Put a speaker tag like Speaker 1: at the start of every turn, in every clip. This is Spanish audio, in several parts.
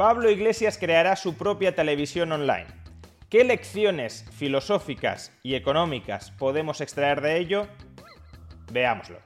Speaker 1: Pablo Iglesias creará su propia televisión online. ¿Qué lecciones filosóficas y económicas podemos extraer de ello? Veámoslo.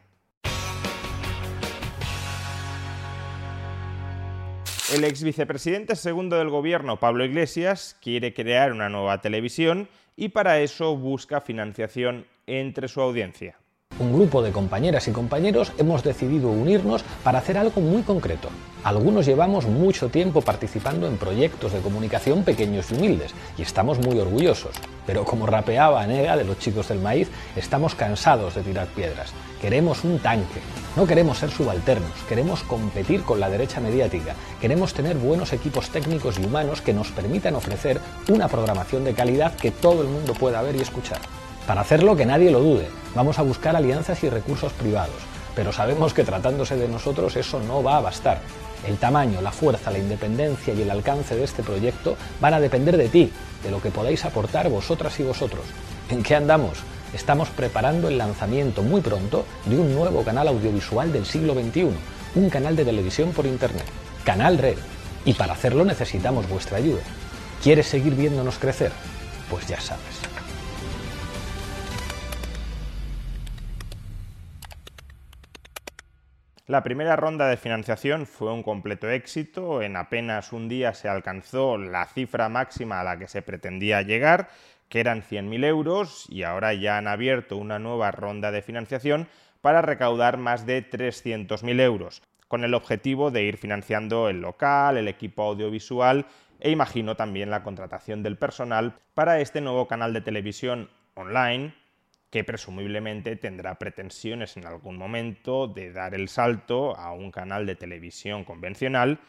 Speaker 1: El ex vicepresidente segundo del gobierno, Pablo Iglesias, quiere crear una nueva televisión y para eso busca financiación entre su audiencia.
Speaker 2: Un grupo de compañeras y compañeros hemos decidido unirnos para hacer algo muy concreto. Algunos llevamos mucho tiempo participando en proyectos de comunicación pequeños y humildes y estamos muy orgullosos. Pero como rapeaba Nega de los chicos del maíz, estamos cansados de tirar piedras. Queremos un tanque. No queremos ser subalternos, queremos competir con la derecha mediática, queremos tener buenos equipos técnicos y humanos que nos permitan ofrecer una programación de calidad que todo el mundo pueda ver y escuchar. Para hacerlo, que nadie lo dude, vamos a buscar alianzas y recursos privados, pero sabemos que tratándose de nosotros eso no va a bastar. El tamaño, la fuerza, la independencia y el alcance de este proyecto van a depender de ti, de lo que podáis aportar vosotras y vosotros. ¿En qué andamos? Estamos preparando el lanzamiento muy pronto de un nuevo canal audiovisual del siglo XXI, un canal de televisión por Internet, Canal Red. Y para hacerlo necesitamos vuestra ayuda. ¿Quieres seguir viéndonos crecer? Pues ya sabes.
Speaker 1: La primera ronda de financiación fue un completo éxito, en apenas un día se alcanzó la cifra máxima a la que se pretendía llegar, que eran 100.000 euros, y ahora ya han abierto una nueva ronda de financiación para recaudar más de 300.000 euros, con el objetivo de ir financiando el local, el equipo audiovisual e imagino también la contratación del personal para este nuevo canal de televisión online que presumiblemente tendrá pretensiones en algún momento de dar el salto a un canal de televisión convencional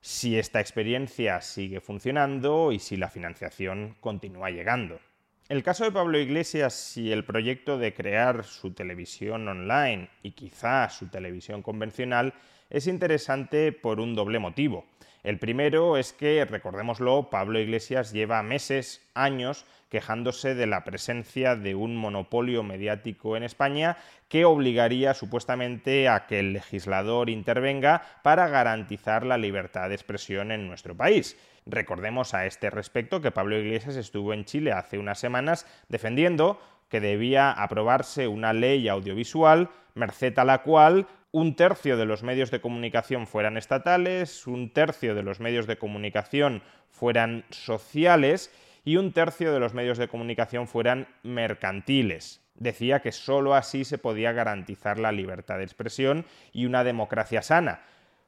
Speaker 1: si esta experiencia sigue funcionando y si la financiación continúa llegando. El caso de Pablo Iglesias y el proyecto de crear su televisión online y quizá su televisión convencional es interesante por un doble motivo. El primero es que, recordémoslo, Pablo Iglesias lleva meses, años, quejándose de la presencia de un monopolio mediático en España que obligaría supuestamente a que el legislador intervenga para garantizar la libertad de expresión en nuestro país. Recordemos a este respecto que Pablo Iglesias estuvo en Chile hace unas semanas defendiendo que debía aprobarse una ley audiovisual, merced a la cual un tercio de los medios de comunicación fueran estatales, un tercio de los medios de comunicación fueran sociales y un tercio de los medios de comunicación fueran mercantiles. Decía que sólo así se podía garantizar la libertad de expresión y una democracia sana.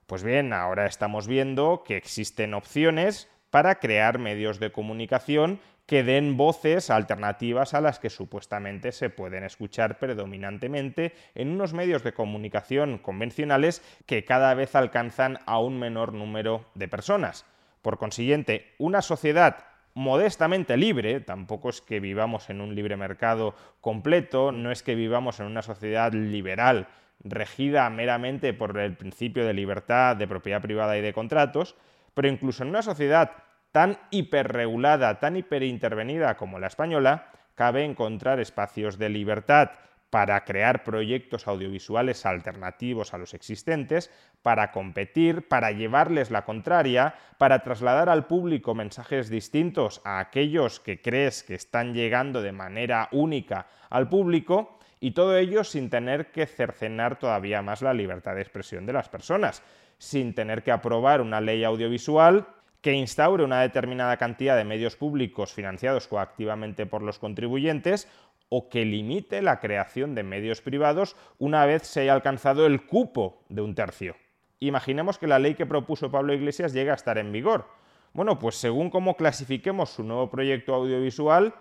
Speaker 1: Pues bien, ahora estamos viendo que existen opciones para crear medios de comunicación que den voces alternativas a las que supuestamente se pueden escuchar predominantemente en unos medios de comunicación convencionales que cada vez alcanzan a un menor número de personas. Por consiguiente, una sociedad modestamente libre, tampoco es que vivamos en un libre mercado completo, no es que vivamos en una sociedad liberal regida meramente por el principio de libertad, de propiedad privada y de contratos, pero incluso en una sociedad tan hiperregulada, tan hiperintervenida como la española, cabe encontrar espacios de libertad para crear proyectos audiovisuales alternativos a los existentes, para competir, para llevarles la contraria, para trasladar al público mensajes distintos a aquellos que crees que están llegando de manera única al público, y todo ello sin tener que cercenar todavía más la libertad de expresión de las personas, sin tener que aprobar una ley audiovisual que instaure una determinada cantidad de medios públicos financiados coactivamente por los contribuyentes o que limite la creación de medios privados una vez se haya alcanzado el cupo de un tercio. Imaginemos que la ley que propuso Pablo Iglesias llega a estar en vigor. Bueno, pues según cómo clasifiquemos su nuevo proyecto audiovisual,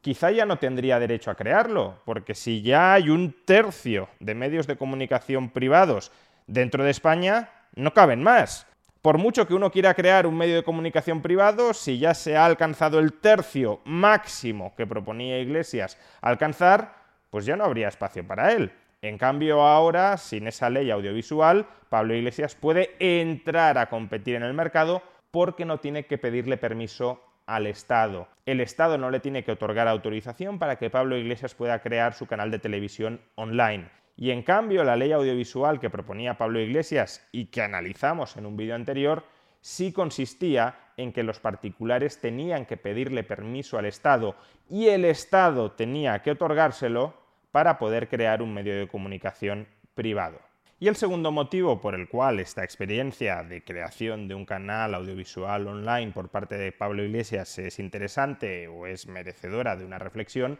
Speaker 1: quizá ya no tendría derecho a crearlo, porque si ya hay un tercio de medios de comunicación privados dentro de España, no caben más. Por mucho que uno quiera crear un medio de comunicación privado, si ya se ha alcanzado el tercio máximo que proponía Iglesias alcanzar, pues ya no habría espacio para él. En cambio, ahora, sin esa ley audiovisual, Pablo Iglesias puede entrar a competir en el mercado porque no tiene que pedirle permiso al Estado. El Estado no le tiene que otorgar autorización para que Pablo Iglesias pueda crear su canal de televisión online. Y en cambio, la ley audiovisual que proponía Pablo Iglesias y que analizamos en un vídeo anterior, sí consistía en que los particulares tenían que pedirle permiso al Estado y el Estado tenía que otorgárselo para poder crear un medio de comunicación privado. Y el segundo motivo por el cual esta experiencia de creación de un canal audiovisual online por parte de Pablo Iglesias es interesante o es merecedora de una reflexión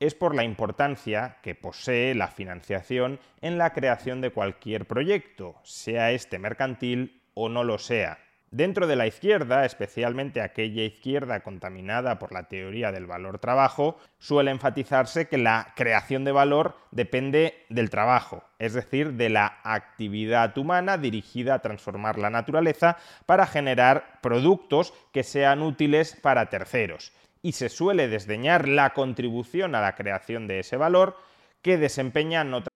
Speaker 1: es por la importancia que posee la financiación en la creación de cualquier proyecto, sea este mercantil o no lo sea. Dentro de la izquierda, especialmente aquella izquierda contaminada por la teoría del valor trabajo, suele enfatizarse que la creación de valor depende del trabajo, es decir, de la actividad humana dirigida a transformar la naturaleza para generar productos que sean útiles para terceros. Y se suele desdeñar la contribución a la creación de ese valor que desempeñan otras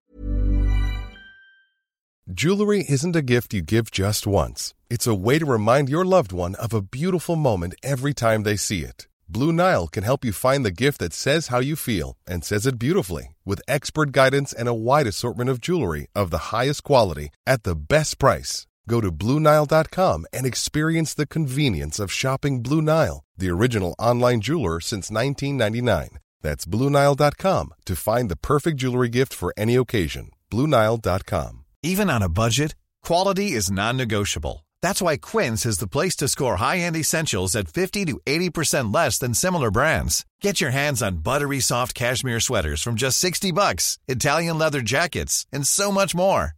Speaker 3: Jewelry isn't a gift you give just once. It's a way to remind your loved one of a beautiful moment every time they see it. Blue Nile can help you find the gift that says how you feel and says it beautifully with expert guidance and a wide assortment of jewelry of the highest quality at the best price. Go to BlueNile.com and experience the convenience of shopping Blue Nile, the original online jeweler since 1999. That's BlueNile.com to find the perfect jewelry gift for any occasion. BlueNile.com.
Speaker 4: Even on a budget, quality is non-negotiable. That's why Quince is the place to score high-end essentials at 50 to 80% less than similar brands. Get your hands on buttery soft cashmere sweaters from just 60 bucks, Italian leather jackets, and so much more.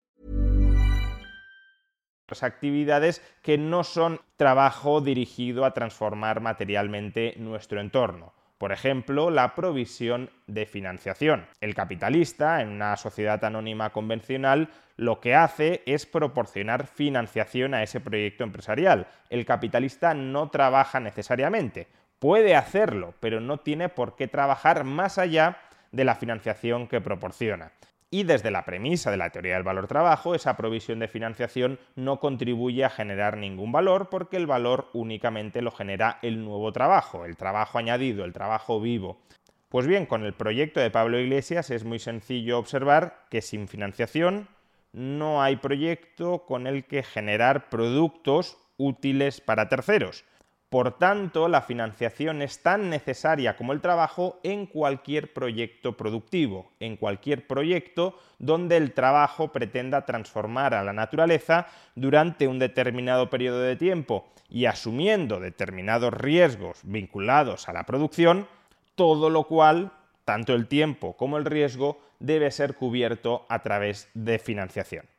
Speaker 1: Actividades que no son trabajo dirigido a transformar materialmente nuestro entorno. Por ejemplo, la provisión de financiación. El capitalista, en una sociedad anónima convencional, lo que hace es proporcionar financiación a ese proyecto empresarial. El capitalista no trabaja necesariamente. Puede hacerlo, pero no tiene por qué trabajar más allá de la financiación que proporciona. Y desde la premisa de la teoría del valor trabajo, esa provisión de financiación no contribuye a generar ningún valor porque el valor únicamente lo genera el nuevo trabajo, el trabajo añadido, el trabajo vivo. Pues bien, con el proyecto de Pablo Iglesias es muy sencillo observar que sin financiación no hay proyecto con el que generar productos útiles para terceros. Por tanto, la financiación es tan necesaria como el trabajo en cualquier proyecto productivo, en cualquier proyecto donde el trabajo pretenda transformar a la naturaleza durante un determinado periodo de tiempo y asumiendo determinados riesgos vinculados a la producción, todo lo cual, tanto el tiempo como el riesgo, debe ser cubierto a través de financiación.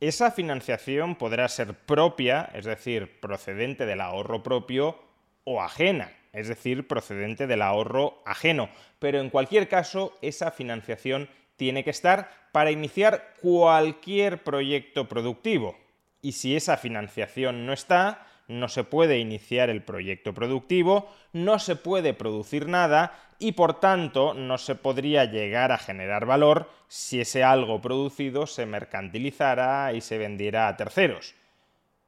Speaker 1: Esa financiación podrá ser propia, es decir, procedente del ahorro propio, o ajena, es decir, procedente del ahorro ajeno. Pero en cualquier caso, esa financiación tiene que estar para iniciar cualquier proyecto productivo. Y si esa financiación no está, no se puede iniciar el proyecto productivo, no se puede producir nada y por tanto no se podría llegar a generar valor si ese algo producido se mercantilizara y se vendiera a terceros.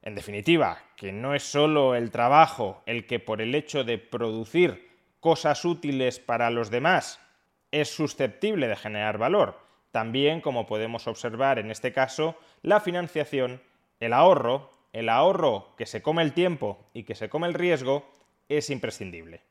Speaker 1: En definitiva, que no es solo el trabajo el que por el hecho de producir cosas útiles para los demás es susceptible de generar valor. También, como podemos observar en este caso, la financiación El ahorro, el ahorro que se come el tiempo y que se come el riesgo, es imprescindible.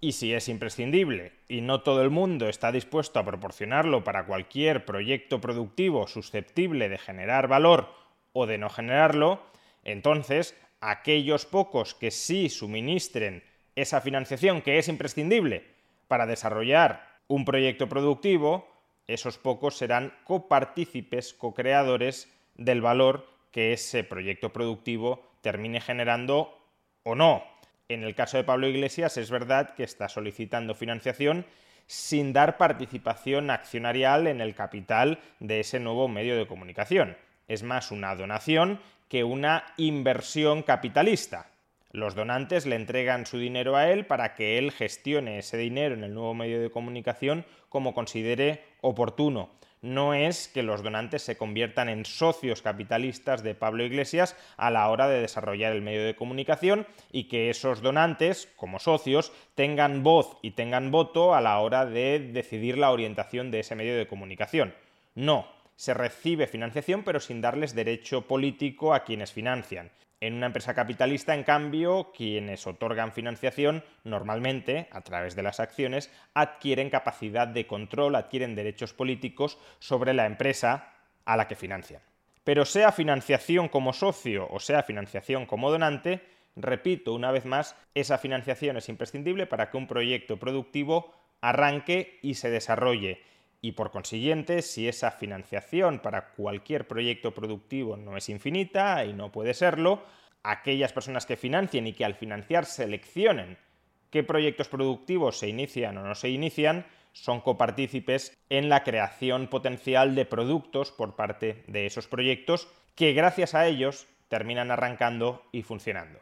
Speaker 1: Y si es imprescindible y no todo el mundo está dispuesto a proporcionarlo para cualquier proyecto productivo susceptible de generar valor o de no generarlo, entonces aquellos pocos que sí suministren esa financiación que es imprescindible para desarrollar un proyecto productivo, esos pocos serán copartícipes, co-creadores del valor que ese proyecto productivo termine generando o no. En el caso de Pablo Iglesias es verdad que está solicitando financiación sin dar participación accionarial en el capital de ese nuevo medio de comunicación. Es más una donación que una inversión capitalista. Los donantes le entregan su dinero a él para que él gestione ese dinero en el nuevo medio de comunicación como considere oportuno no es que los donantes se conviertan en socios capitalistas de Pablo Iglesias a la hora de desarrollar el medio de comunicación y que esos donantes, como socios, tengan voz y tengan voto a la hora de decidir la orientación de ese medio de comunicación. No, se recibe financiación pero sin darles derecho político a quienes financian. En una empresa capitalista, en cambio, quienes otorgan financiación normalmente, a través de las acciones, adquieren capacidad de control, adquieren derechos políticos sobre la empresa a la que financian. Pero sea financiación como socio o sea financiación como donante, repito una vez más, esa financiación es imprescindible para que un proyecto productivo arranque y se desarrolle y por consiguiente, si esa financiación para cualquier proyecto productivo no es infinita y no puede serlo, aquellas personas que financien y que al financiar seleccionen qué proyectos productivos se inician o no se inician, son copartícipes en la creación potencial de productos por parte de esos proyectos que gracias a ellos terminan arrancando y funcionando.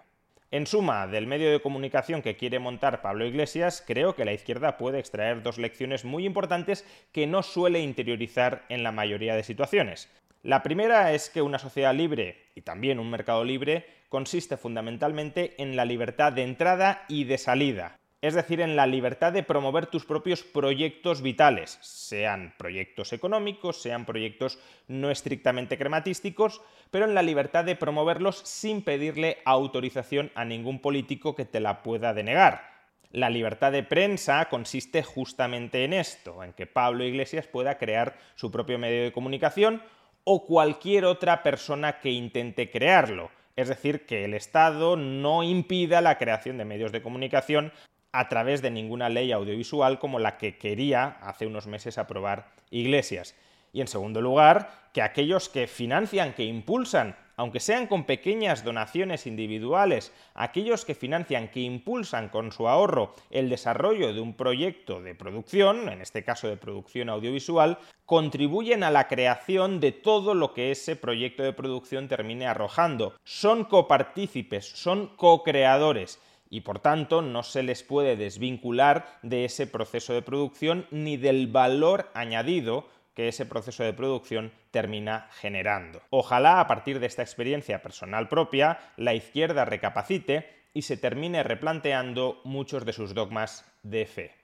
Speaker 1: En suma, del medio de comunicación que quiere montar Pablo Iglesias, creo que la izquierda puede extraer dos lecciones muy importantes que no suele interiorizar en la mayoría de situaciones. La primera es que una sociedad libre y también un mercado libre consiste fundamentalmente en la libertad de entrada y de salida es decir, en la libertad de promover tus propios proyectos vitales, sean proyectos económicos, sean proyectos no estrictamente crematísticos, pero en la libertad de promoverlos sin pedirle autorización a ningún político que te la pueda denegar. La libertad de prensa consiste justamente en esto, en que Pablo Iglesias pueda crear su propio medio de comunicación o cualquier otra persona que intente crearlo. Es decir, que el Estado no impida la creación de medios de comunicación a través de ninguna ley audiovisual como la que quería hace unos meses aprobar Iglesias. Y en segundo lugar, que aquellos que financian, que impulsan, aunque sean con pequeñas donaciones individuales, aquellos que financian, que impulsan con su ahorro el desarrollo de un proyecto de producción, en este caso de producción audiovisual, contribuyen a la creación de todo lo que ese proyecto de producción termine arrojando. Son copartícipes, son co-creadores y por tanto no se les puede desvincular de ese proceso de producción ni del valor añadido que ese proceso de producción termina generando. Ojalá a partir de esta experiencia personal propia la izquierda recapacite y se termine replanteando muchos de sus dogmas de fe.